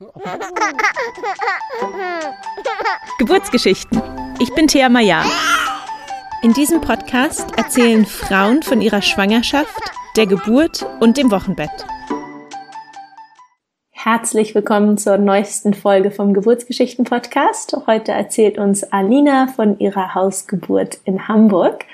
Geburtsgeschichten. Ich bin Thea Maya. In diesem Podcast erzählen Frauen von ihrer Schwangerschaft, der Geburt und dem Wochenbett. Herzlich willkommen zur neuesten Folge vom Geburtsgeschichten Podcast. Heute erzählt uns Alina von ihrer Hausgeburt in Hamburg.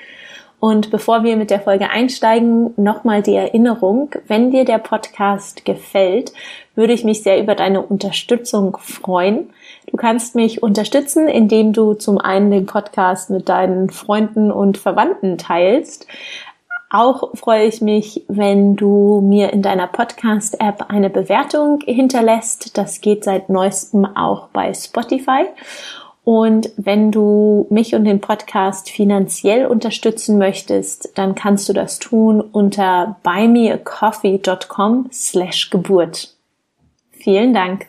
Und bevor wir mit der Folge einsteigen, nochmal die Erinnerung, wenn dir der Podcast gefällt, würde ich mich sehr über deine Unterstützung freuen. Du kannst mich unterstützen, indem du zum einen den Podcast mit deinen Freunden und Verwandten teilst. Auch freue ich mich, wenn du mir in deiner Podcast-App eine Bewertung hinterlässt. Das geht seit neuestem auch bei Spotify. Und wenn du mich und den Podcast finanziell unterstützen möchtest, dann kannst du das tun unter buymeacoffee.com slash Geburt. Vielen Dank.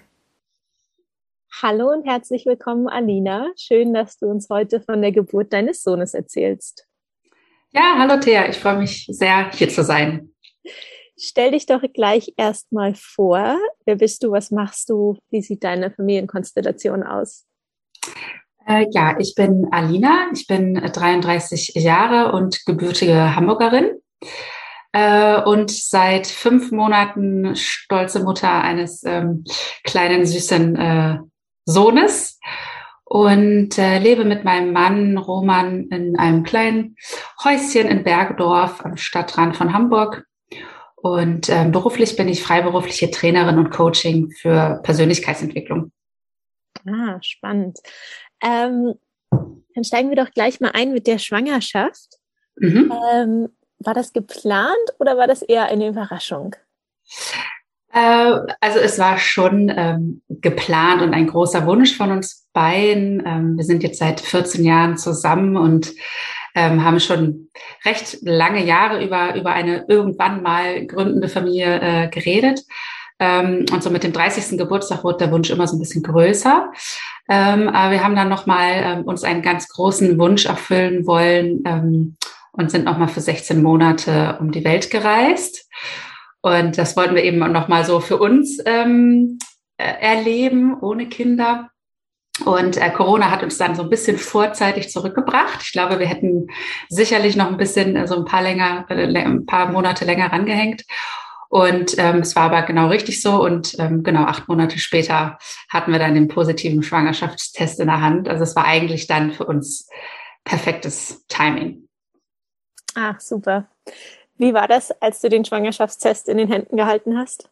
Hallo und herzlich willkommen, Alina. Schön, dass du uns heute von der Geburt deines Sohnes erzählst. Ja, hallo Thea, ich freue mich sehr, hier zu sein. Stell dich doch gleich erstmal vor. Wer bist du? Was machst du? Wie sieht deine Familienkonstellation aus? Äh, ja, ich bin Alina, ich bin 33 Jahre und gebürtige Hamburgerin äh, und seit fünf Monaten stolze Mutter eines ähm, kleinen süßen äh, Sohnes und äh, lebe mit meinem Mann Roman in einem kleinen Häuschen in Bergdorf am Stadtrand von Hamburg. Und äh, beruflich bin ich freiberufliche Trainerin und Coaching für Persönlichkeitsentwicklung. Ah, spannend. Ähm, dann steigen wir doch gleich mal ein mit der Schwangerschaft. Mhm. Ähm, war das geplant oder war das eher eine Überraschung? Äh, also es war schon ähm, geplant und ein großer Wunsch von uns beiden. Ähm, wir sind jetzt seit 14 Jahren zusammen und ähm, haben schon recht lange Jahre über, über eine irgendwann mal gründende Familie äh, geredet. Ähm, und so mit dem 30. Geburtstag wurde der Wunsch immer so ein bisschen größer. Ähm, aber wir haben dann nochmal ähm, uns einen ganz großen Wunsch erfüllen wollen ähm, und sind nochmal für 16 Monate um die Welt gereist. Und das wollten wir eben nochmal so für uns ähm, äh, erleben, ohne Kinder. Und äh, Corona hat uns dann so ein bisschen vorzeitig zurückgebracht. Ich glaube, wir hätten sicherlich noch ein bisschen, äh, so ein paar länger, äh, ein paar Monate länger rangehängt. Und ähm, es war aber genau richtig so. Und ähm, genau acht Monate später hatten wir dann den positiven Schwangerschaftstest in der Hand. Also es war eigentlich dann für uns perfektes Timing. Ach, super. Wie war das, als du den Schwangerschaftstest in den Händen gehalten hast?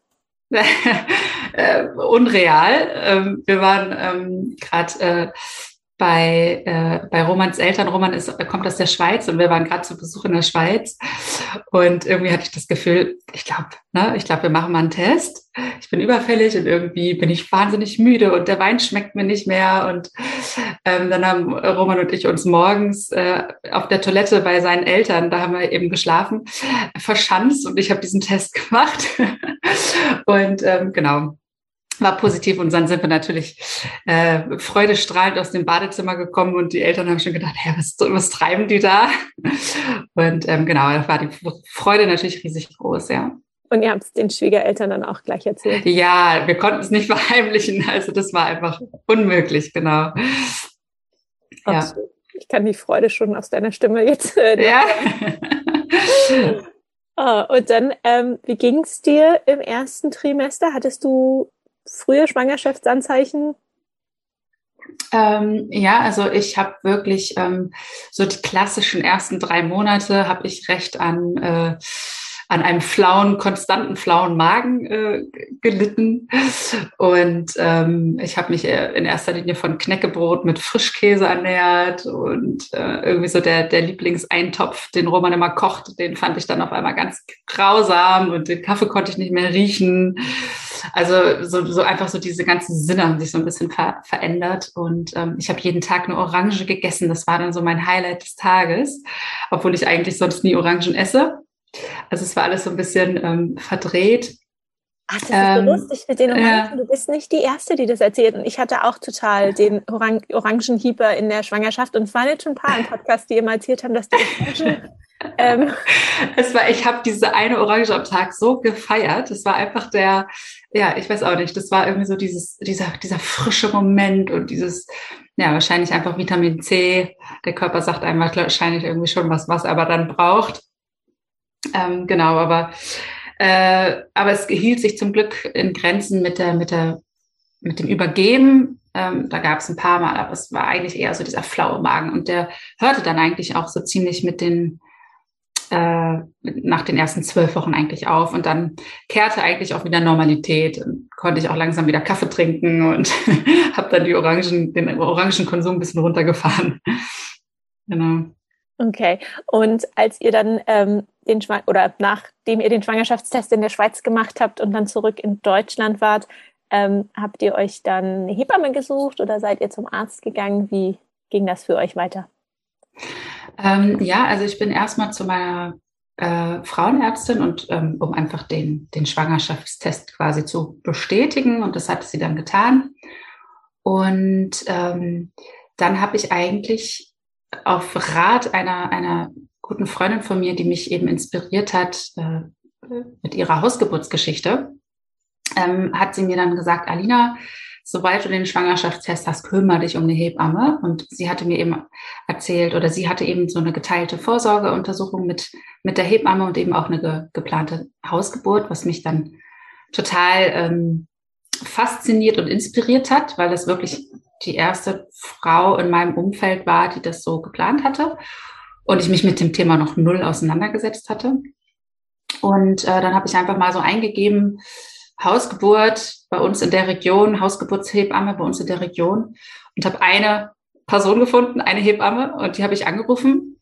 äh, unreal. Ähm, wir waren ähm, gerade äh, bei, äh, bei Romans Eltern. Roman ist, kommt aus der Schweiz und wir waren gerade zu Besuch in der Schweiz. Und irgendwie hatte ich das Gefühl, ich glaube, ne, ich glaube, wir machen mal einen Test. Ich bin überfällig und irgendwie bin ich wahnsinnig müde und der Wein schmeckt mir nicht mehr. Und ähm, dann haben Roman und ich uns morgens äh, auf der Toilette bei seinen Eltern, da haben wir eben geschlafen, verschanzt und ich habe diesen Test gemacht. und ähm, genau, war positiv und dann sind wir natürlich äh, freudestrahlend aus dem Badezimmer gekommen und die Eltern haben schon gedacht, hä, was, was treiben die da? Und ähm, genau, da war die Freude natürlich riesig groß, ja. Und ihr habt es den Schwiegereltern dann auch gleich erzählt? Ja, wir konnten es nicht verheimlichen, also das war einfach unmöglich, genau. Ja. Ich kann die Freude schon aus deiner Stimme jetzt. Äh, ja. Ah, und dann, ähm, wie ging es dir im ersten Trimester? Hattest du frühe Schwangerschaftsanzeichen? Ähm, ja, also ich habe wirklich ähm, so die klassischen ersten drei Monate habe ich recht an äh, an einem flauen, konstanten flauen Magen äh, gelitten. Und ähm, ich habe mich äh, in erster Linie von Knäckebrot mit Frischkäse ernährt und äh, irgendwie so der, der Lieblingseintopf, den Roman immer kocht, den fand ich dann auf einmal ganz grausam und den Kaffee konnte ich nicht mehr riechen. Also so, so einfach so diese ganzen Sinne haben sich so ein bisschen ver verändert und ähm, ich habe jeden Tag eine Orange gegessen. Das war dann so mein Highlight des Tages, obwohl ich eigentlich sonst nie Orangen esse. Also es war alles so ein bisschen ähm, verdreht. Ach, das ist ähm, so lustig mit den Orangen. Ja. Du bist nicht die Erste, die das erzählt. Und ich hatte auch total den Orang Orangenhieber in der Schwangerschaft. Und es waren jetzt schon ein paar im Podcast, die immer erzählt haben, dass die Orangen ähm, es war, ich habe diese eine Orange am Tag so gefeiert. Es war einfach der, ja, ich weiß auch nicht, das war irgendwie so dieses, dieser, dieser frische Moment und dieses, ja, wahrscheinlich einfach Vitamin C. Der Körper sagt einem wahrscheinlich irgendwie schon was, was er aber dann braucht. Ähm, genau, aber, äh, aber es hielt sich zum Glück in Grenzen mit der, mit der, mit dem Übergeben. Ähm, da gab es ein paar Mal, aber es war eigentlich eher so dieser flaue Magen und der hörte dann eigentlich auch so ziemlich mit den, äh, nach den ersten zwölf Wochen eigentlich auf und dann kehrte eigentlich auch wieder Normalität und konnte ich auch langsam wieder Kaffee trinken und habe dann die Orangen, den Orangenkonsum ein bisschen runtergefahren. genau. Okay. Und als ihr dann ähm, den Schwang oder nachdem ihr den Schwangerschaftstest in der Schweiz gemacht habt und dann zurück in Deutschland wart, ähm, habt ihr euch dann eine Hebamme gesucht oder seid ihr zum Arzt gegangen? Wie ging das für euch weiter? Ähm, ja, also ich bin erstmal zu meiner äh, Frauenärztin und ähm, um einfach den, den Schwangerschaftstest quasi zu bestätigen und das hat sie dann getan. Und ähm, dann habe ich eigentlich auf Rat einer, einer guten Freundin von mir, die mich eben inspiriert hat äh, mit ihrer Hausgeburtsgeschichte, ähm, hat sie mir dann gesagt, Alina, sobald du den Schwangerschaftstest hast, kümmere dich um eine Hebamme. Und sie hatte mir eben erzählt, oder sie hatte eben so eine geteilte Vorsorgeuntersuchung mit, mit der Hebamme und eben auch eine ge geplante Hausgeburt, was mich dann total ähm, fasziniert und inspiriert hat, weil das wirklich die erste Frau in meinem Umfeld war, die das so geplant hatte und ich mich mit dem Thema noch null auseinandergesetzt hatte. Und äh, dann habe ich einfach mal so eingegeben, Hausgeburt bei uns in der Region, Hausgeburtshebamme bei uns in der Region und habe eine Person gefunden, eine Hebamme und die habe ich angerufen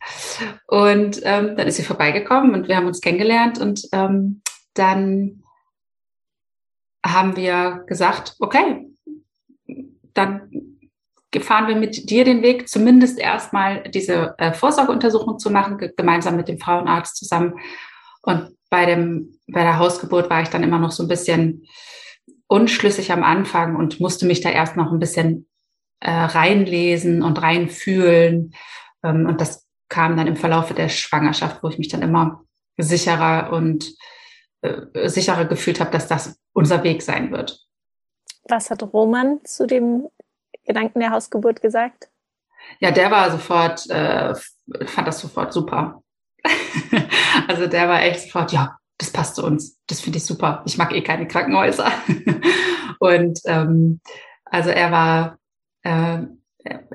und ähm, dann ist sie vorbeigekommen und wir haben uns kennengelernt und ähm, dann haben wir gesagt, okay, dann fahren wir mit dir den Weg, zumindest erstmal diese äh, Vorsorgeuntersuchung zu machen, gemeinsam mit dem Frauenarzt zusammen. Und bei dem, bei der Hausgeburt war ich dann immer noch so ein bisschen unschlüssig am Anfang und musste mich da erst noch ein bisschen äh, reinlesen und reinfühlen. Ähm, und das kam dann im Verlauf der Schwangerschaft, wo ich mich dann immer sicherer und äh, sicherer gefühlt habe, dass das unser Weg sein wird. Was hat Roman zu dem Gedanken der Hausgeburt gesagt? Ja, der war sofort, äh, fand das sofort super. also der war echt sofort, ja, das passt zu uns. Das finde ich super. Ich mag eh keine Krankenhäuser. und ähm, also er war, äh,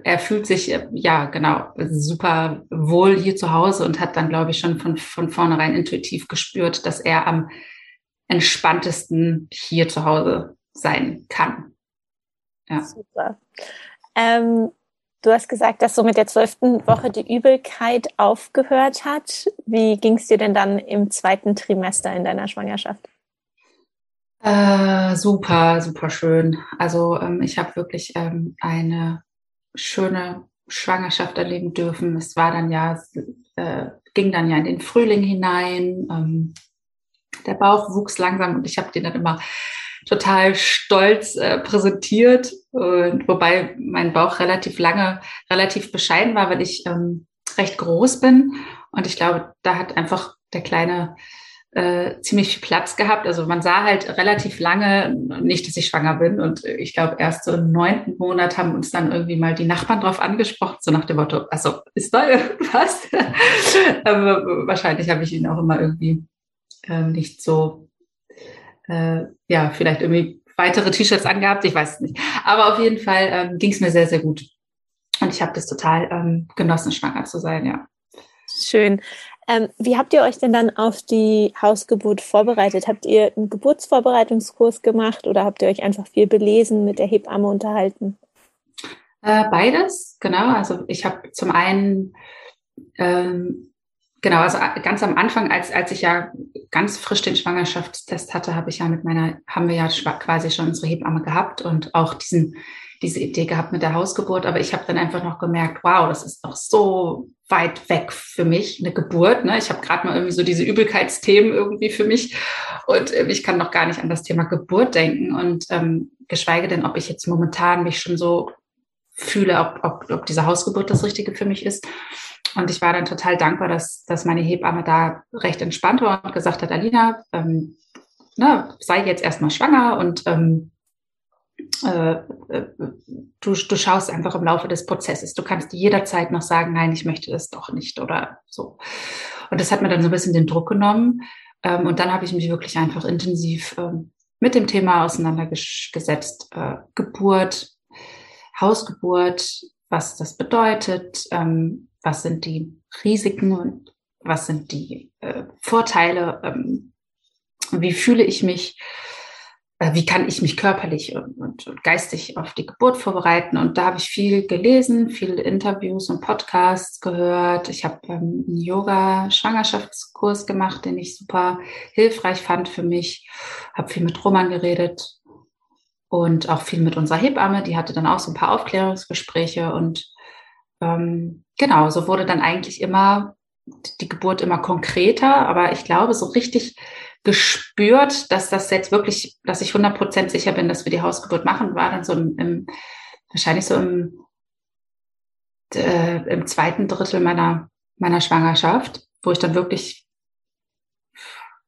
er fühlt sich ja genau super wohl hier zu Hause und hat dann, glaube ich, schon von, von vornherein intuitiv gespürt, dass er am entspanntesten hier zu Hause sein kann. Ja. Super. Ähm, Du hast gesagt, dass so mit der zwölften Woche die Übelkeit aufgehört hat. Wie ging es dir denn dann im zweiten Trimester in deiner Schwangerschaft? Äh, super, super schön. Also ähm, ich habe wirklich ähm, eine schöne Schwangerschaft erleben dürfen. Es war dann ja, äh, ging dann ja in den Frühling hinein. Ähm, der Bauch wuchs langsam und ich habe den dann immer total stolz äh, präsentiert. Und wobei mein Bauch relativ lange, relativ bescheiden war, weil ich ähm, recht groß bin. Und ich glaube, da hat einfach der kleine äh, ziemlich viel Platz gehabt. Also man sah halt relativ lange nicht, dass ich schwanger bin. Und ich glaube, erst so im neunten Monat haben uns dann irgendwie mal die Nachbarn drauf angesprochen, so nach dem Motto, also ist da irgendwas? Aber wahrscheinlich habe ich ihn auch immer irgendwie ähm, nicht so äh, ja, vielleicht irgendwie weitere T-Shirts angehabt, ich weiß es nicht. Aber auf jeden Fall ähm, ging es mir sehr, sehr gut. Und ich habe das total ähm, genossen, schwanger zu sein, ja. Schön. Ähm, wie habt ihr euch denn dann auf die Hausgeburt vorbereitet? Habt ihr einen Geburtsvorbereitungskurs gemacht oder habt ihr euch einfach viel belesen, mit der Hebamme unterhalten? Äh, beides, genau. Also ich habe zum einen ähm, genau, also äh, ganz am Anfang, als, als ich ja ganz frisch den Schwangerschaftstest hatte, habe ich ja mit meiner, haben wir ja quasi schon unsere Hebamme gehabt und auch diesen, diese Idee gehabt mit der Hausgeburt. Aber ich habe dann einfach noch gemerkt, wow, das ist doch so weit weg für mich, eine Geburt. Ne? Ich habe gerade mal irgendwie so diese Übelkeitsthemen irgendwie für mich und äh, ich kann noch gar nicht an das Thema Geburt denken und ähm, geschweige denn, ob ich jetzt momentan mich schon so fühle, ob, ob, ob diese Hausgeburt das Richtige für mich ist. Und ich war dann total dankbar, dass, dass meine Hebamme da recht entspannt war und gesagt hat, Alina, ähm, ne, sei jetzt erstmal schwanger und ähm, äh, äh, du, du schaust einfach im Laufe des Prozesses. Du kannst jederzeit noch sagen, nein, ich möchte das doch nicht oder so. Und das hat mir dann so ein bisschen den Druck genommen. Ähm, und dann habe ich mich wirklich einfach intensiv ähm, mit dem Thema auseinandergesetzt. Äh, Geburt, Hausgeburt, was das bedeutet, ähm, was sind die Risiken und was sind die äh, Vorteile, wie fühle ich mich, äh, wie kann ich mich körperlich und, und, und, geistig auf die Geburt vorbereiten. Und da habe ich viel gelesen, viele Interviews und Podcasts gehört. Ich habe ähm, einen Yoga-Schwangerschaftskurs gemacht, den ich super hilfreich fand für mich. Habe viel mit Roman geredet und auch viel mit unserer Hebamme. Die hatte dann auch so ein paar Aufklärungsgespräche und ähm, genau, so wurde dann eigentlich immer die Geburt immer konkreter, aber ich glaube, so richtig gespürt, dass das jetzt wirklich, dass ich 100% sicher bin, dass wir die Hausgeburt machen, war dann so im, im wahrscheinlich so im, äh, im zweiten Drittel meiner, meiner Schwangerschaft, wo ich dann wirklich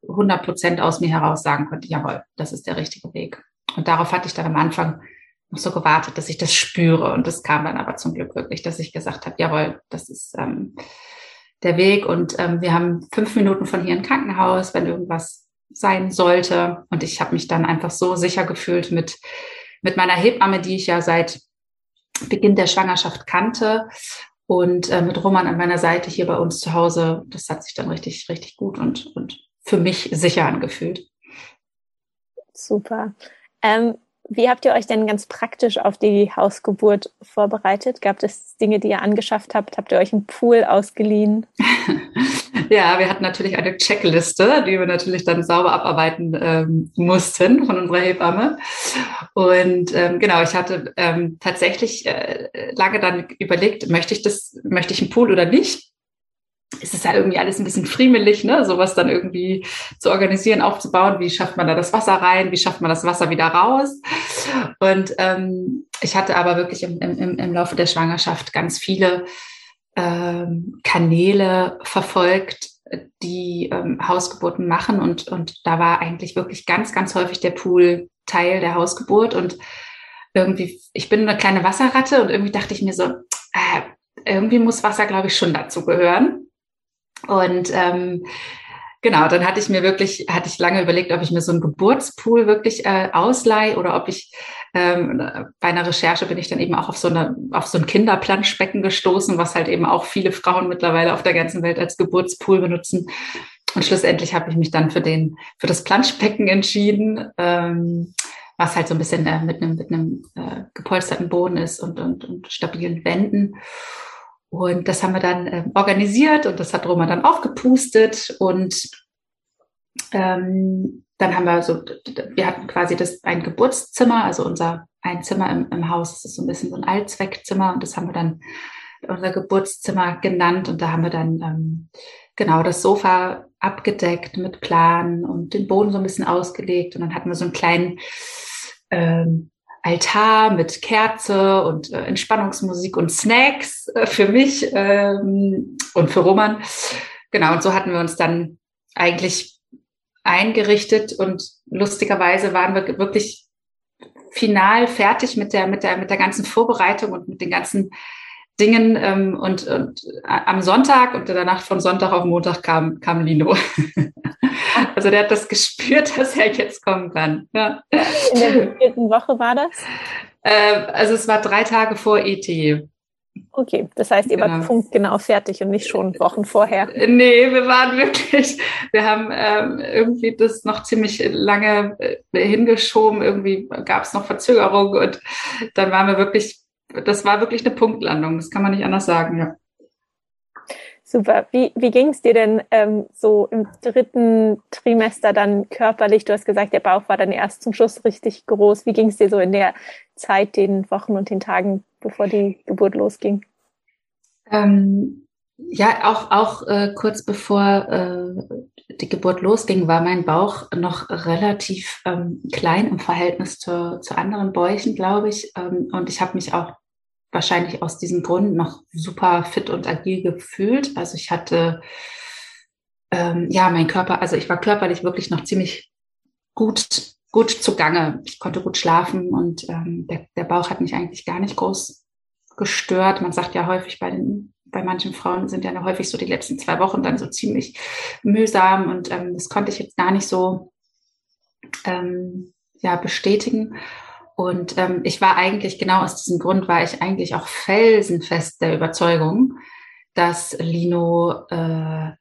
100% aus mir heraus sagen konnte, jawohl, das ist der richtige Weg. Und darauf hatte ich dann am Anfang noch so gewartet, dass ich das spüre. Und das kam dann aber zum Glück wirklich, dass ich gesagt habe, jawohl, das ist ähm, der Weg. Und ähm, wir haben fünf Minuten von hier ein Krankenhaus, wenn irgendwas sein sollte. Und ich habe mich dann einfach so sicher gefühlt mit, mit meiner Hebamme, die ich ja seit Beginn der Schwangerschaft kannte. Und äh, mit Roman an meiner Seite hier bei uns zu Hause, das hat sich dann richtig, richtig gut und, und für mich sicher angefühlt. Super. Ähm, wie habt ihr euch denn ganz praktisch auf die Hausgeburt vorbereitet? Gab es Dinge, die ihr angeschafft habt? Habt ihr euch einen Pool ausgeliehen? ja, wir hatten natürlich eine Checkliste, die wir natürlich dann sauber abarbeiten ähm, mussten von unserer Hebamme. Und ähm, genau, ich hatte ähm, tatsächlich äh, lange dann überlegt, möchte ich das, möchte ich einen Pool oder nicht? Ist es ja irgendwie alles ein bisschen friemelig, ne? sowas dann irgendwie zu organisieren, aufzubauen. Wie schafft man da das Wasser rein? Wie schafft man das Wasser wieder raus? Und ähm, ich hatte aber wirklich im, im, im Laufe der Schwangerschaft ganz viele ähm, Kanäle verfolgt, die ähm, Hausgeburten machen. Und, und da war eigentlich wirklich ganz, ganz häufig der Pool Teil der Hausgeburt. Und irgendwie, ich bin eine kleine Wasserratte und irgendwie dachte ich mir so, äh, irgendwie muss Wasser, glaube ich, schon dazu gehören. Und ähm, genau, dann hatte ich mir wirklich, hatte ich lange überlegt, ob ich mir so einen Geburtspool wirklich äh, ausleihe oder ob ich ähm, bei einer Recherche bin ich dann eben auch auf so eine, auf so ein Kinderplanschbecken gestoßen, was halt eben auch viele Frauen mittlerweile auf der ganzen Welt als Geburtspool benutzen. Und schlussendlich habe ich mich dann für den, für das Planschbecken entschieden, ähm, was halt so ein bisschen äh, mit einem, mit einem äh, gepolsterten Boden ist und, und, und stabilen Wänden. Und das haben wir dann äh, organisiert und das hat Roman dann aufgepustet und ähm, dann haben wir so, wir hatten quasi das ein Geburtszimmer, also unser ein Zimmer im, im Haus, das ist so ein bisschen so ein Allzweckzimmer und das haben wir dann unser Geburtszimmer genannt und da haben wir dann ähm, genau das Sofa abgedeckt mit Plan und den Boden so ein bisschen ausgelegt und dann hatten wir so einen kleinen ähm, Altar mit Kerze und äh, Entspannungsmusik und Snacks äh, für mich ähm, und für Roman. Genau, und so hatten wir uns dann eigentlich eingerichtet und lustigerweise waren wir wirklich final fertig mit der, mit der, mit der ganzen Vorbereitung und mit den ganzen Dingen. Ähm, und, und äh, am Sonntag und danach von Sonntag auf Montag kam, kam Lino. also der hat das gespürt, dass er jetzt kommen kann. Ja. In der vierten Woche war das? Äh, also es war drei Tage vor ET. Okay, das heißt, ihr genau. wart punktgenau fertig und nicht schon Wochen vorher. Nee, wir waren wirklich, wir haben ähm, irgendwie das noch ziemlich lange äh, hingeschoben. Irgendwie gab es noch Verzögerungen und dann waren wir wirklich das war wirklich eine Punktlandung, das kann man nicht anders sagen, ja. Super. Wie, wie ging es dir denn ähm, so im dritten Trimester dann körperlich? Du hast gesagt, der Bauch war dann erst zum Schluss richtig groß. Wie ging es dir so in der Zeit, den Wochen und den Tagen, bevor die Geburt losging? Ähm, ja, auch, auch äh, kurz bevor äh, die Geburt losging, war mein Bauch noch relativ ähm, klein im Verhältnis zu, zu anderen Bäuchen, glaube ich. Ähm, und ich habe mich auch wahrscheinlich aus diesem Grund noch super fit und agil gefühlt. Also ich hatte, ähm, ja, mein Körper, also ich war körperlich wirklich noch ziemlich gut, gut zugange. Ich konnte gut schlafen und ähm, der, der Bauch hat mich eigentlich gar nicht groß gestört. Man sagt ja häufig bei den bei manchen Frauen sind ja häufig so die letzten zwei Wochen dann so ziemlich mühsam und ähm, das konnte ich jetzt gar nicht so ähm, ja bestätigen. Und ähm, ich war eigentlich, genau aus diesem Grund, war ich eigentlich auch felsenfest der Überzeugung, dass Lino äh,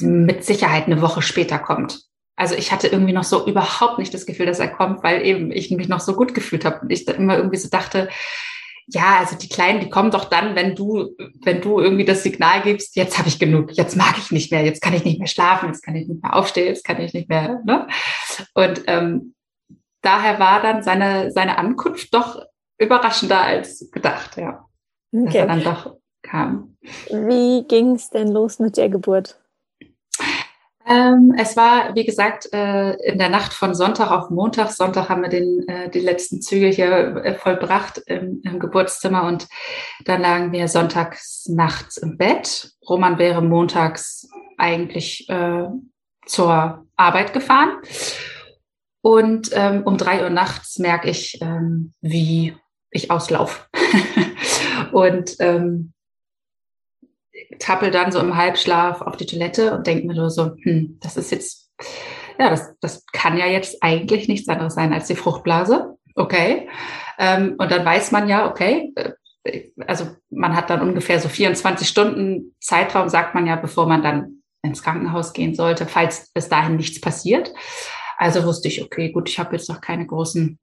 mit Sicherheit eine Woche später kommt. Also ich hatte irgendwie noch so überhaupt nicht das Gefühl, dass er kommt, weil eben ich mich noch so gut gefühlt habe und ich immer irgendwie so dachte, ja, also die Kleinen, die kommen doch dann, wenn du, wenn du irgendwie das Signal gibst, jetzt habe ich genug, jetzt mag ich nicht mehr, jetzt kann ich nicht mehr schlafen, jetzt kann ich nicht mehr aufstehen, jetzt kann ich nicht mehr. Ne? Und ähm, daher war dann seine, seine Ankunft doch überraschender als gedacht, ja. Okay. Dass er dann doch kam. Wie ging es denn los mit der Geburt? Ähm, es war, wie gesagt, äh, in der Nacht von Sonntag auf Montag. Sonntag haben wir den, äh, die letzten Züge hier äh, vollbracht im, im, Geburtszimmer und dann lagen wir sonntags nachts im Bett. Roman wäre montags eigentlich äh, zur Arbeit gefahren. Und ähm, um drei Uhr nachts merke ich, ähm, wie ich auslaufe. und ähm, tappel dann so im Halbschlaf auf die Toilette und denke mir nur so, hm, das ist jetzt, ja, das, das kann ja jetzt eigentlich nichts anderes sein als die Fruchtblase. Okay. Ähm, und dann weiß man ja, okay, äh, also man hat dann ungefähr so 24 Stunden Zeitraum, sagt man ja, bevor man dann ins Krankenhaus gehen sollte, falls bis dahin nichts passiert. Also wusste ich, okay, gut, ich habe jetzt noch keine großen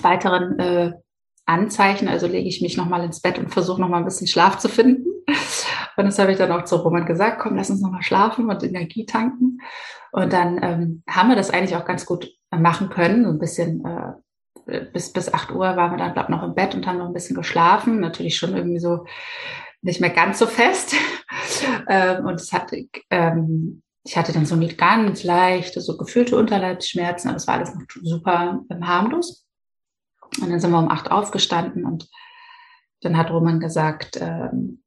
weiteren äh, Anzeichen, also lege ich mich nochmal ins Bett und versuche nochmal ein bisschen Schlaf zu finden. Und das habe ich dann auch zu Roman gesagt, komm, lass uns nochmal schlafen und Energie tanken. Und dann ähm, haben wir das eigentlich auch ganz gut machen können. So ein bisschen äh, bis, bis acht Uhr waren wir dann, glaube noch im Bett und haben noch ein bisschen geschlafen. Natürlich schon irgendwie so nicht mehr ganz so fest. ähm, und es hat ähm, ich hatte dann so ganz leichte, so gefühlte Unterleibsschmerzen, aber es war alles noch super ähm, harmlos. Und dann sind wir um acht aufgestanden und dann hat Roman gesagt, ähm,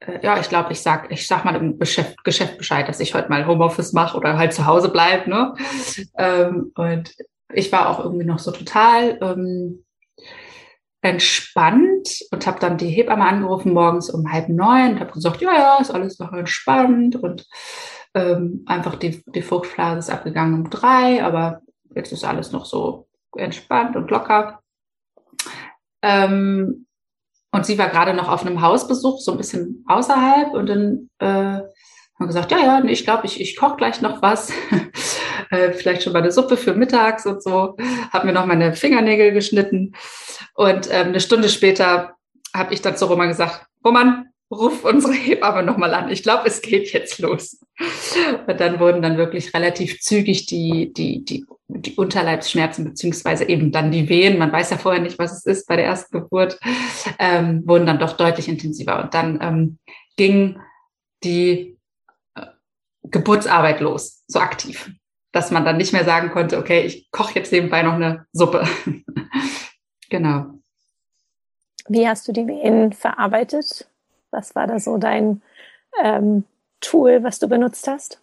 äh, ja, ich glaube, ich sag, ich sag mal im Geschäft, Geschäft Bescheid, dass ich heute mal Homeoffice mache oder halt zu Hause bleib, ne? Ähm, und ich war auch irgendwie noch so total ähm, entspannt und habe dann die Hebamme angerufen morgens um halb neun und habe gesagt, ja, ja, ist alles noch entspannt und ähm, einfach die, die Fruchtblase ist abgegangen um drei, aber jetzt ist alles noch so entspannt und locker. Ähm, und sie war gerade noch auf einem Hausbesuch, so ein bisschen außerhalb. Und dann äh, haben gesagt, ja, ja, nee, ich glaube, ich, ich koche gleich noch was. äh, vielleicht schon mal eine Suppe für mittags und so. Hab mir noch meine Fingernägel geschnitten. Und ähm, eine Stunde später habe ich dann zu Roman gesagt, Roman, ruf unsere Hebamme nochmal an. Ich glaube, es geht jetzt los. Und dann wurden dann wirklich relativ zügig die, die, die, die Unterleibsschmerzen beziehungsweise eben dann die Wehen, man weiß ja vorher nicht, was es ist bei der ersten Geburt, ähm, wurden dann doch deutlich intensiver. Und dann ähm, ging die äh, Geburtsarbeit los, so aktiv, dass man dann nicht mehr sagen konnte, okay, ich koche jetzt nebenbei noch eine Suppe. genau. Wie hast du die Wehen verarbeitet? Was war da so dein ähm, Tool, was du benutzt hast?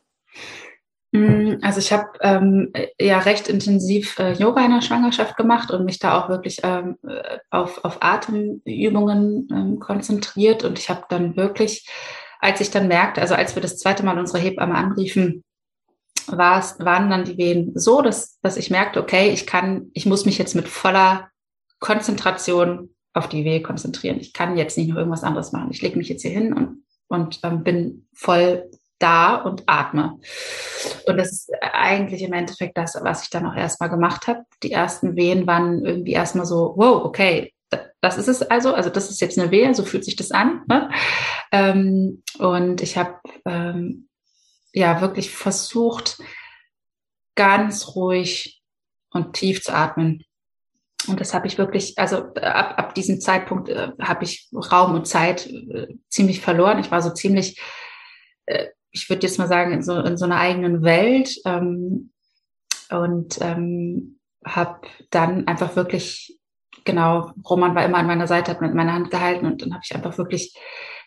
Mm, also ich habe ähm, ja recht intensiv äh, Yoga in der Schwangerschaft gemacht und mich da auch wirklich ähm, äh, auf, auf Atemübungen ähm, konzentriert. Und ich habe dann wirklich, als ich dann merkte, also als wir das zweite Mal unsere Hebamme anriefen, war es, waren dann die Wehen so, dass, dass ich merkte, okay, ich kann, ich muss mich jetzt mit voller Konzentration auf die Wehe konzentrieren. Ich kann jetzt nicht noch irgendwas anderes machen. Ich lege mich jetzt hier hin und, und ähm, bin voll da und atme. Und das ist eigentlich im Endeffekt das, was ich dann auch erstmal gemacht habe. Die ersten Wehen waren irgendwie erstmal so, wow, okay, das ist es also, also das ist jetzt eine Wehe, so fühlt sich das an. Ne? Ähm, und ich habe ähm, ja wirklich versucht, ganz ruhig und tief zu atmen. Und das habe ich wirklich, also ab, ab diesem Zeitpunkt äh, habe ich Raum und Zeit äh, ziemlich verloren. Ich war so ziemlich, äh, ich würde jetzt mal sagen, in so, in so einer eigenen Welt ähm, und ähm, habe dann einfach wirklich, genau, Roman war immer an meiner Seite, hat mit meiner Hand gehalten und dann habe ich einfach wirklich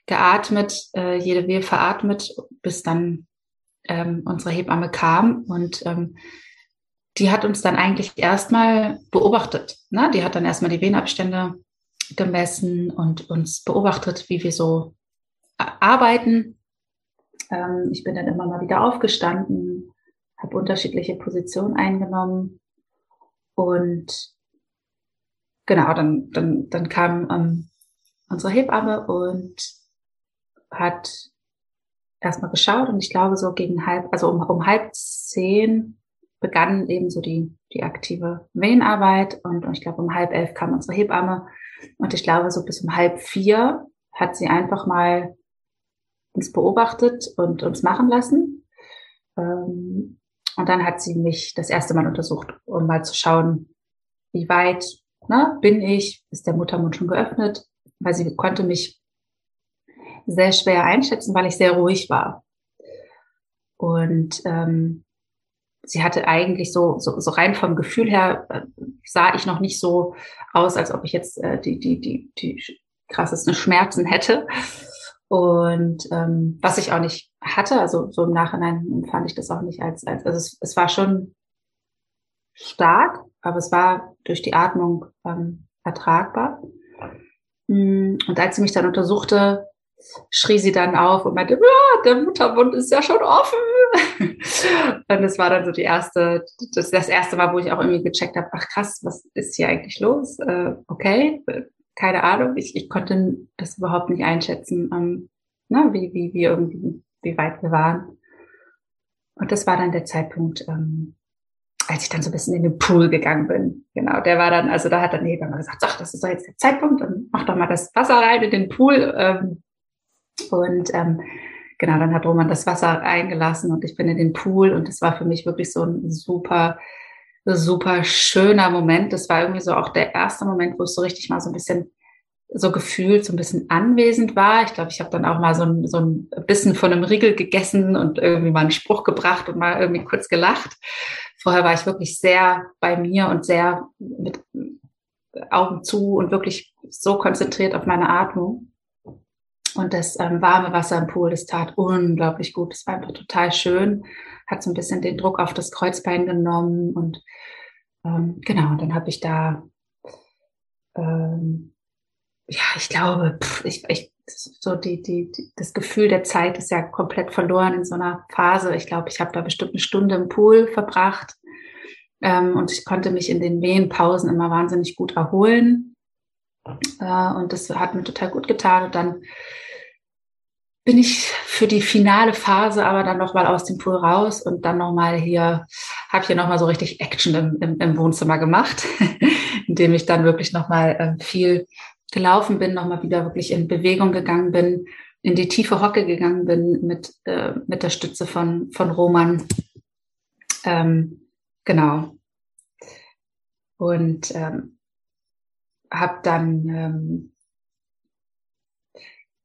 geatmet, äh, jede Wehe veratmet, bis dann ähm, unsere Hebamme kam und ähm, die hat uns dann eigentlich erstmal beobachtet. Ne? Die hat dann erstmal die Venabstände gemessen und uns beobachtet, wie wir so arbeiten. Ähm, ich bin dann immer mal wieder aufgestanden, habe unterschiedliche Positionen eingenommen und genau, dann, dann, dann kam ähm, unsere Hebamme und hat erstmal geschaut und ich glaube so gegen halb, also um, um halb zehn begann eben so die, die aktive Wehenarbeit und, und ich glaube um halb elf kam unsere Hebamme und ich glaube so bis um halb vier hat sie einfach mal uns beobachtet und uns machen lassen. Ähm, und dann hat sie mich das erste Mal untersucht, um mal zu schauen, wie weit ne, bin ich, ist der Muttermund schon geöffnet, weil sie konnte mich sehr schwer einschätzen, weil ich sehr ruhig war. Und ähm, sie hatte eigentlich so, so, so rein vom Gefühl her, äh, sah ich noch nicht so aus, als ob ich jetzt äh, die, die, die, die krassesten Schmerzen hätte. Und ähm, was ich auch nicht hatte, also so im Nachhinein fand ich das auch nicht als, als also es, es war schon stark, aber es war durch die Atmung ähm, ertragbar. Mm, und als sie mich dann untersuchte, schrie sie dann auf und meinte, ah, der Mutterbund ist ja schon offen. und das war dann so die erste, das, das erste Mal, wo ich auch irgendwie gecheckt habe, ach krass, was ist hier eigentlich los? Äh, okay, keine Ahnung, ich, ich konnte das überhaupt nicht einschätzen, ähm, ne, wie, wie, wie irgendwie, wie weit wir waren. Und das war dann der Zeitpunkt, ähm, als ich dann so ein bisschen in den Pool gegangen bin. Genau, der war dann, also da hat dann Hebamme gesagt, ach, das ist doch jetzt der Zeitpunkt, dann mach doch mal das Wasser rein in den Pool. Ähm, und ähm, genau, dann hat Roman das Wasser eingelassen und ich bin in den Pool und das war für mich wirklich so ein super, super schöner Moment. Das war irgendwie so auch der erste Moment, wo ich so richtig mal so ein bisschen so gefühlt so ein bisschen anwesend war. Ich glaube, ich habe dann auch mal so ein, so ein bisschen von einem Riegel gegessen und irgendwie mal einen Spruch gebracht und mal irgendwie kurz gelacht. Vorher war ich wirklich sehr bei mir und sehr mit Augen zu und wirklich so konzentriert auf meine Atmung. Und das ähm, warme Wasser im Pool, das tat unglaublich gut. Das war einfach total schön. Hat so ein bisschen den Druck auf das Kreuzbein genommen. Und ähm, genau, dann habe ich da, ähm, ja, ich glaube, pff, ich, ich, so die, die, die, das Gefühl der Zeit ist ja komplett verloren in so einer Phase. Ich glaube, ich habe da bestimmt eine Stunde im Pool verbracht. Ähm, und ich konnte mich in den Wehenpausen immer wahnsinnig gut erholen. Äh, und das hat mir total gut getan. Und dann bin ich für die finale Phase aber dann nochmal aus dem Pool raus und dann nochmal hier, habe hier nochmal so richtig Action im, im, im Wohnzimmer gemacht, indem ich dann wirklich nochmal äh, viel gelaufen bin, nochmal wieder wirklich in Bewegung gegangen bin, in die tiefe Hocke gegangen bin mit, äh, mit der Stütze von, von Roman. Ähm, genau. Und ähm, habe dann ähm,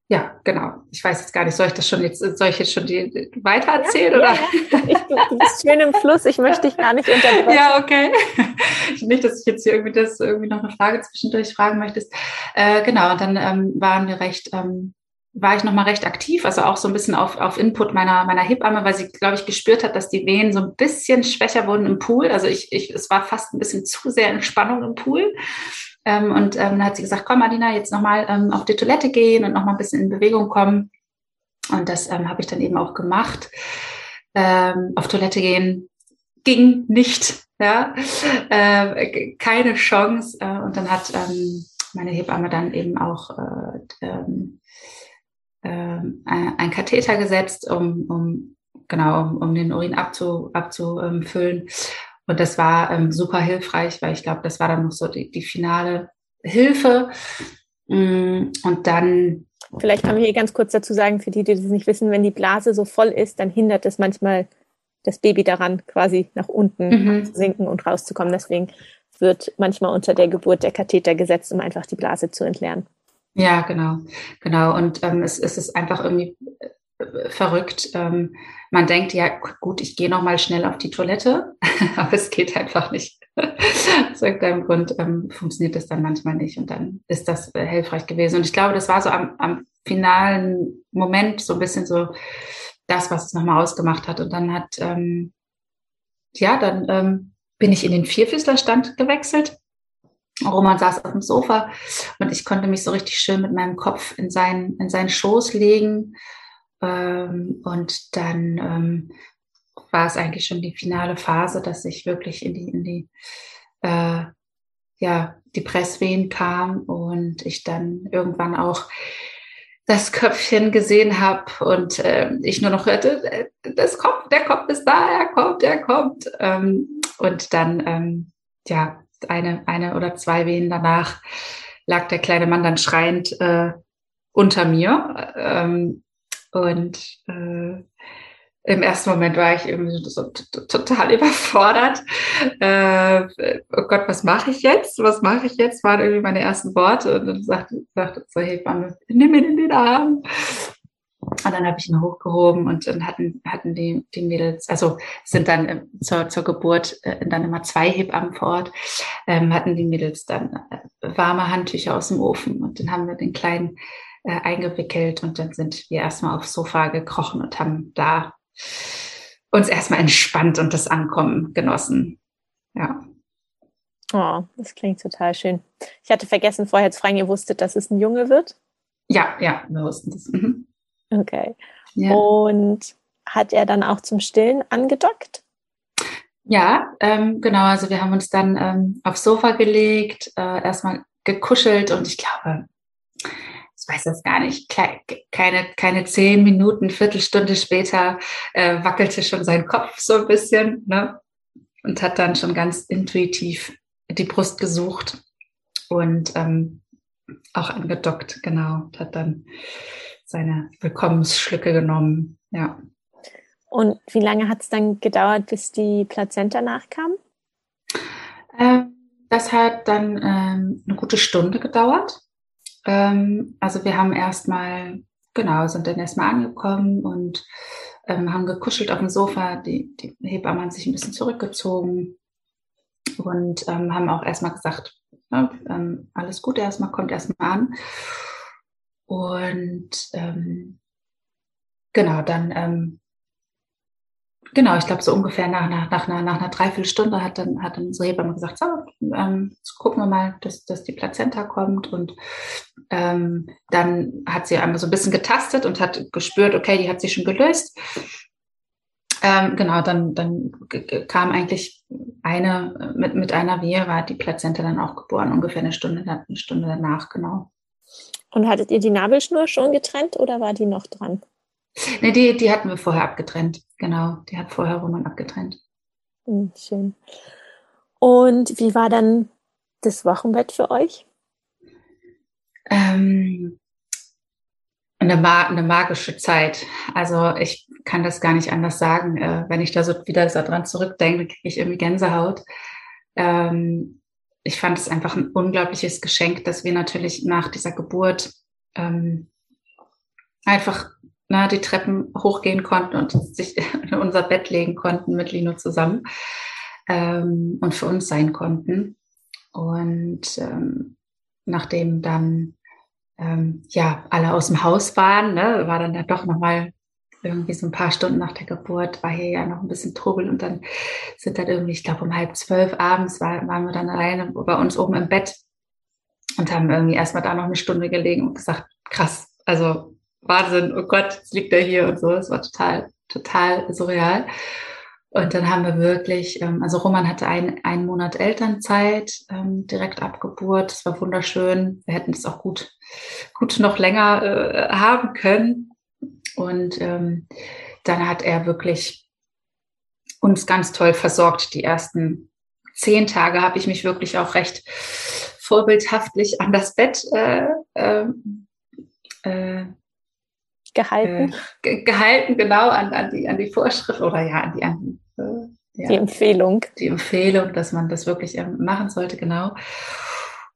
ja, genau. Ich weiß jetzt gar nicht, soll ich das schon jetzt, soll ich jetzt schon die weitererzählen ja, oder? Ja. Ich, du, bist schön im Fluss. Ich möchte dich gar nicht unterbrechen. Ja, okay. nicht, dass ich jetzt hier irgendwie das irgendwie noch eine Frage zwischendurch fragen möchtest. Äh, genau. Und dann ähm, waren wir recht, ähm, war ich noch mal recht aktiv, also auch so ein bisschen auf, auf Input meiner meiner Hebamme, weil sie, glaube ich, gespürt hat, dass die Wehen so ein bisschen schwächer wurden im Pool. Also ich, ich, es war fast ein bisschen zu sehr Entspannung im Pool. Ähm, und ähm, dann hat sie gesagt, komm Marina, jetzt nochmal ähm, auf die Toilette gehen und nochmal ein bisschen in Bewegung kommen. Und das ähm, habe ich dann eben auch gemacht. Ähm, auf Toilette gehen ging nicht, ja, äh, keine Chance. Äh, und dann hat ähm, meine Hebamme dann eben auch äh, ähm, äh, ein Katheter gesetzt, um, um genau um, um den Urin abzu, abzufüllen. Und das war ähm, super hilfreich, weil ich glaube, das war dann noch so die, die finale Hilfe. Mm, und dann. Vielleicht kann ich hier ganz kurz dazu sagen, für die, die das nicht wissen, wenn die Blase so voll ist, dann hindert es manchmal das Baby daran, quasi nach unten mhm. zu sinken und rauszukommen. Deswegen wird manchmal unter der Geburt der Katheter gesetzt, um einfach die Blase zu entleeren. Ja, genau, genau. Und ähm, es, es ist einfach irgendwie äh, verrückt. Ähm, man denkt ja, gut, ich gehe noch mal schnell auf die Toilette, aber es geht einfach nicht. Aus irgendeinem Grund ähm, funktioniert das dann manchmal nicht und dann ist das äh, hilfreich gewesen. Und ich glaube, das war so am, am finalen Moment so ein bisschen so das, was es nochmal ausgemacht hat. Und dann hat, ähm, ja, dann ähm, bin ich in den Vierfüßlerstand gewechselt. Roman saß auf dem Sofa und ich konnte mich so richtig schön mit meinem Kopf in seinen, in seinen Schoß legen. Ähm, und dann ähm, war es eigentlich schon die finale Phase, dass ich wirklich in die, in die, äh, ja, die Presswehen kam und ich dann irgendwann auch das Köpfchen gesehen habe und äh, ich nur noch hörte, äh, das kommt, der kommt bis da, er kommt, er kommt. Ähm, und dann, ähm, ja, eine, eine oder zwei Wehen danach lag der kleine Mann dann schreiend äh, unter mir. Ähm, und äh, im ersten Moment war ich irgendwie so total überfordert. Äh, oh Gott, was mache ich jetzt? Was mache ich jetzt? Waren irgendwie meine ersten Worte. Und dann sagte, sagte hey, Mama, nimm ihn in den Arm. Und dann habe ich ihn hochgehoben und dann hatten, hatten die, die Mädels, also sind dann zur, zur Geburt äh, dann immer zwei Hebammen vor Ort, ähm, hatten die Mädels dann äh, warme Handtücher aus dem Ofen und dann haben wir den Kleinen äh, eingewickelt und dann sind wir erstmal aufs Sofa gekrochen und haben da uns erstmal entspannt und das Ankommen genossen. Ja. Oh, das klingt total schön. Ich hatte vergessen vorher zu fragen, ihr wusstet, dass es ein Junge wird? Ja, ja, wir wussten das. Mhm. Okay. Ja. Und hat er dann auch zum Stillen angedockt? Ja, ähm, genau. Also wir haben uns dann ähm, aufs Sofa gelegt, äh, erstmal gekuschelt und ich glaube, ich weiß das gar nicht, keine, keine zehn Minuten, Viertelstunde später äh, wackelte schon sein Kopf so ein bisschen ne? und hat dann schon ganz intuitiv die Brust gesucht und ähm, auch angedockt, genau, und hat dann seine Willkommensschlücke genommen, ja. Und wie lange hat es dann gedauert, bis die Plazenta nachkam? Ähm, das hat dann ähm, eine gute Stunde gedauert. Ähm, also wir haben erstmal, genau, sind dann erstmal angekommen und ähm, haben gekuschelt auf dem Sofa. Die, die Hebamme hat sich ein bisschen zurückgezogen und ähm, haben auch erstmal gesagt, ja, ähm, alles gut erstmal, kommt erstmal an. Und ähm, genau, dann ähm, Genau, ich glaube, so ungefähr nach, nach, nach, einer, nach einer Dreiviertelstunde hat dann, hat dann unsere Hebamme gesagt, so, ähm, gucken wir mal, dass, dass die Plazenta kommt. Und ähm, dann hat sie einmal so ein bisschen getastet und hat gespürt, okay, die hat sich schon gelöst. Ähm, genau, dann, dann kam eigentlich eine, mit, mit einer Wehe war die Plazenta dann auch geboren, ungefähr eine Stunde, eine Stunde danach, genau. Und hattet ihr die Nabelschnur schon getrennt oder war die noch dran? Ne, die, die hatten wir vorher abgetrennt. Genau, die hat vorher Roman abgetrennt. Hm, schön. Und wie war dann das Wochenbett für euch? Ähm, eine, ma eine magische Zeit. Also ich kann das gar nicht anders sagen. Äh, wenn ich da so wieder so dran zurückdenke, kriege ich irgendwie Gänsehaut. Ähm, ich fand es einfach ein unglaubliches Geschenk, dass wir natürlich nach dieser Geburt ähm, einfach na, die Treppen hochgehen konnten und sich in unser Bett legen konnten mit Lino zusammen ähm, und für uns sein konnten. Und ähm, nachdem dann ähm, ja alle aus dem Haus waren, ne, war dann ja doch nochmal irgendwie so ein paar Stunden nach der Geburt, war hier ja noch ein bisschen Trubel und dann sind dann irgendwie, ich glaube um halb zwölf abends war, waren wir dann alleine bei uns oben im Bett und haben irgendwie erstmal da noch eine Stunde gelegen und gesagt, krass, also Wahnsinn, oh Gott, jetzt liegt er hier und so. Es war total, total surreal. Und dann haben wir wirklich, ähm, also Roman hatte ein, einen Monat Elternzeit ähm, direkt ab Geburt. Das war wunderschön. Wir hätten es auch gut, gut noch länger äh, haben können. Und ähm, dann hat er wirklich uns ganz toll versorgt. Die ersten zehn Tage habe ich mich wirklich auch recht vorbildhaftlich an das Bett äh, ähm, äh, gehalten. Äh, gehalten, genau, an, an, die, an die Vorschrift oder ja, an die, an, äh, ja, die Empfehlung. Die Empfehlung, dass man das wirklich ähm, machen sollte, genau.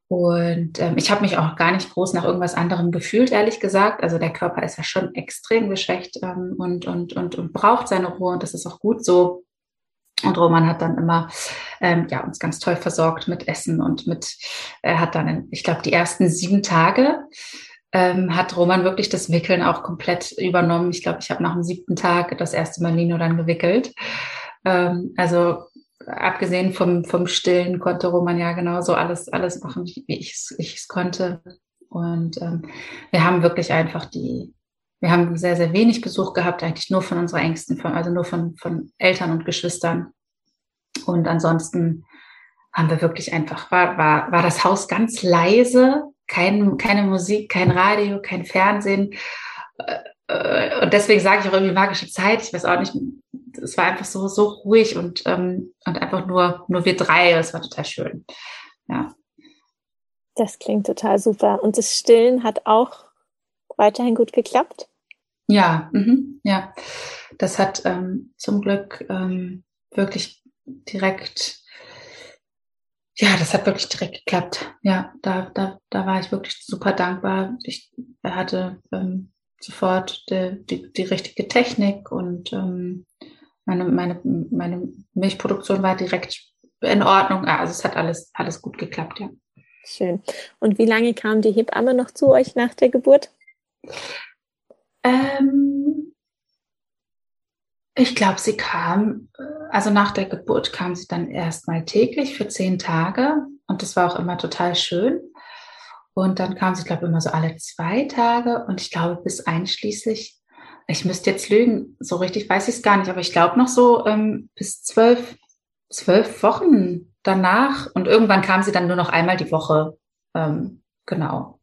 Und ähm, ich habe mich auch gar nicht groß nach irgendwas anderem gefühlt, ehrlich gesagt. Also der Körper ist ja schon extrem geschwächt ähm, und, und, und, und braucht seine Ruhe und das ist auch gut so. Und Roman hat dann immer ähm, ja, uns ganz toll versorgt mit Essen und mit, er hat dann, ich glaube, die ersten sieben Tage ähm, hat Roman wirklich das Wickeln auch komplett übernommen. Ich glaube, ich habe nach dem siebten Tag das erste Mal Lino dann gewickelt. Ähm, also abgesehen vom, vom Stillen konnte Roman ja genauso alles, alles machen, wie ich es konnte. Und ähm, wir haben wirklich einfach die, wir haben sehr, sehr wenig Besuch gehabt, eigentlich nur von unserer Ängsten, von, also nur von, von Eltern und Geschwistern. Und ansonsten haben wir wirklich einfach, war, war, war das Haus ganz leise, kein, keine Musik, kein Radio, kein Fernsehen. Äh, äh, und deswegen sage ich auch irgendwie magische Zeit. Ich weiß auch nicht, es war einfach so, so ruhig und, ähm, und einfach nur, nur wir drei. Es war total schön. Ja. Das klingt total super. Und das Stillen hat auch weiterhin gut geklappt? Ja, mhm, ja. Das hat ähm, zum Glück ähm, wirklich direkt, ja, das hat wirklich direkt geklappt. Ja, da, da, da war ich wirklich super dankbar. Ich hatte ähm, sofort die, die, die richtige Technik und ähm, meine, meine, meine Milchproduktion war direkt in Ordnung. Also es hat alles, alles gut geklappt, ja. Schön. Und wie lange kam die Hebamme noch zu euch nach der Geburt? Ähm, ich glaube, sie kam, äh, also nach der Geburt kam sie dann erstmal täglich für zehn Tage und das war auch immer total schön. Und dann kam sie, glaube ich, immer so alle zwei Tage und ich glaube bis einschließlich, ich müsste jetzt lügen, so richtig weiß ich es gar nicht, aber ich glaube noch so ähm, bis zwölf, zwölf Wochen danach und irgendwann kam sie dann nur noch einmal die Woche. Ähm, genau.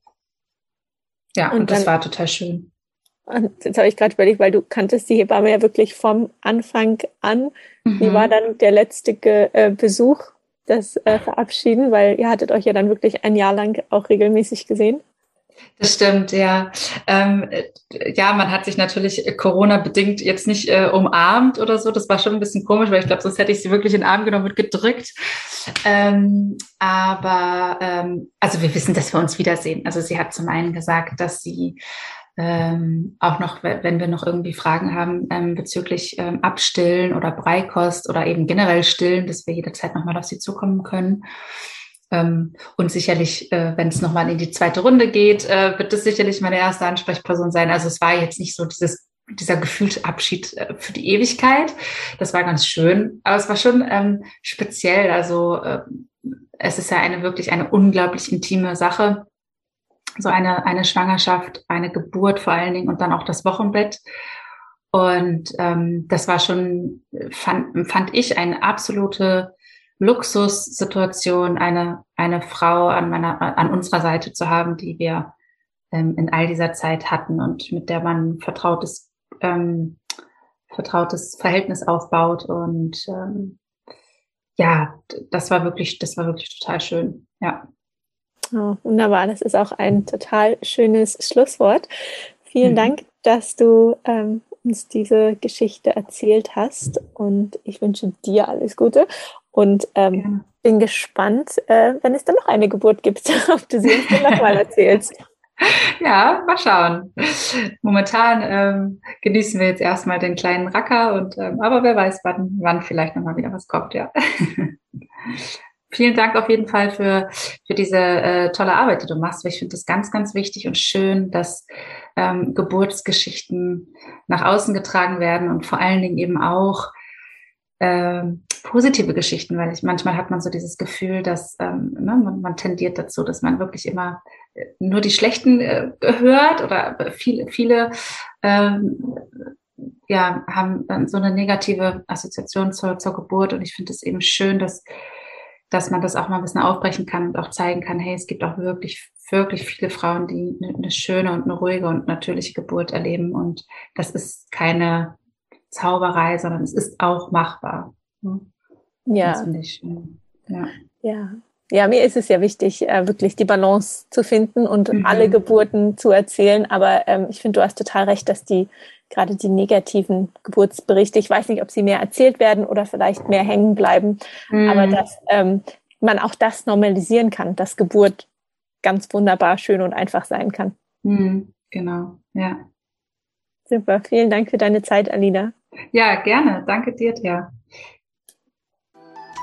Ja, und, und das war total schön. Und jetzt habe ich gerade überlegt, weil du kanntest die Hebamme ja wirklich vom Anfang an. Mhm. Wie war dann der letzte äh, Besuch, das äh, Verabschieden? Weil ihr hattet euch ja dann wirklich ein Jahr lang auch regelmäßig gesehen. Das stimmt, ja. Ähm, ja, man hat sich natürlich Corona-bedingt jetzt nicht äh, umarmt oder so. Das war schon ein bisschen komisch, weil ich glaube, sonst hätte ich sie wirklich in den Arm genommen und gedrückt. Ähm, aber ähm, also wir wissen, dass wir uns wiedersehen. Also sie hat zum einen gesagt, dass sie ähm, auch noch, wenn wir noch irgendwie Fragen haben ähm, bezüglich ähm, Abstillen oder Breikost oder eben generell Stillen, dass wir jederzeit nochmal auf sie zukommen können. Ähm, und sicherlich, äh, wenn es nochmal in die zweite Runde geht, äh, wird das sicherlich meine erste Ansprechperson sein. Also es war jetzt nicht so dieses dieser gefühlte Abschied äh, für die Ewigkeit. Das war ganz schön, aber es war schon ähm, speziell. Also äh, es ist ja eine wirklich eine unglaublich intime Sache so eine, eine Schwangerschaft, eine Geburt vor allen Dingen und dann auch das Wochenbett. Und ähm, das war schon, fand, fand ich eine absolute Luxussituation, eine, eine Frau an meiner, an unserer Seite zu haben, die wir ähm, in all dieser Zeit hatten und mit der man vertrautes, ähm, vertrautes Verhältnis aufbaut. Und ähm, ja, das war wirklich, das war wirklich total schön. Ja. Oh, wunderbar, das ist auch ein total schönes Schlusswort. Vielen mhm. Dank, dass du ähm, uns diese Geschichte erzählt hast und ich wünsche dir alles Gute und ähm, bin gespannt, äh, wenn es dann noch eine Geburt gibt, ob du sie uns nochmal erzählst. Ja, mal schauen. Momentan ähm, genießen wir jetzt erstmal den kleinen Racker und ähm, aber wer weiß, wann, wann vielleicht nochmal wieder was kommt, ja. Vielen Dank auf jeden Fall für, für diese äh, tolle Arbeit, die du machst. Ich finde das ganz, ganz wichtig und schön, dass ähm, Geburtsgeschichten nach außen getragen werden und vor allen Dingen eben auch ähm, positive Geschichten, weil ich manchmal hat man so dieses Gefühl, dass ähm, ne, man, man tendiert dazu, dass man wirklich immer äh, nur die schlechten äh, hört oder viele, viele ähm, ja, haben dann so eine negative Assoziation zur, zur Geburt und ich finde es eben schön, dass dass man das auch mal ein bisschen aufbrechen kann und auch zeigen kann, hey, es gibt auch wirklich, wirklich viele Frauen, die eine schöne und eine ruhige und natürliche Geburt erleben. Und das ist keine Zauberei, sondern es ist auch machbar. Ja. Das finde ich schön. Ja. ja. ja, mir ist es ja wichtig, äh, wirklich die Balance zu finden und mhm. alle Geburten zu erzählen. Aber ähm, ich finde, du hast total recht, dass die gerade die negativen Geburtsberichte, ich weiß nicht, ob sie mehr erzählt werden oder vielleicht mehr hängen bleiben, mhm. aber dass ähm, man auch das normalisieren kann, dass Geburt ganz wunderbar, schön und einfach sein kann. Mhm. Genau, ja. Super, vielen Dank für deine Zeit, Alina. Ja, gerne. Danke dir, Thea.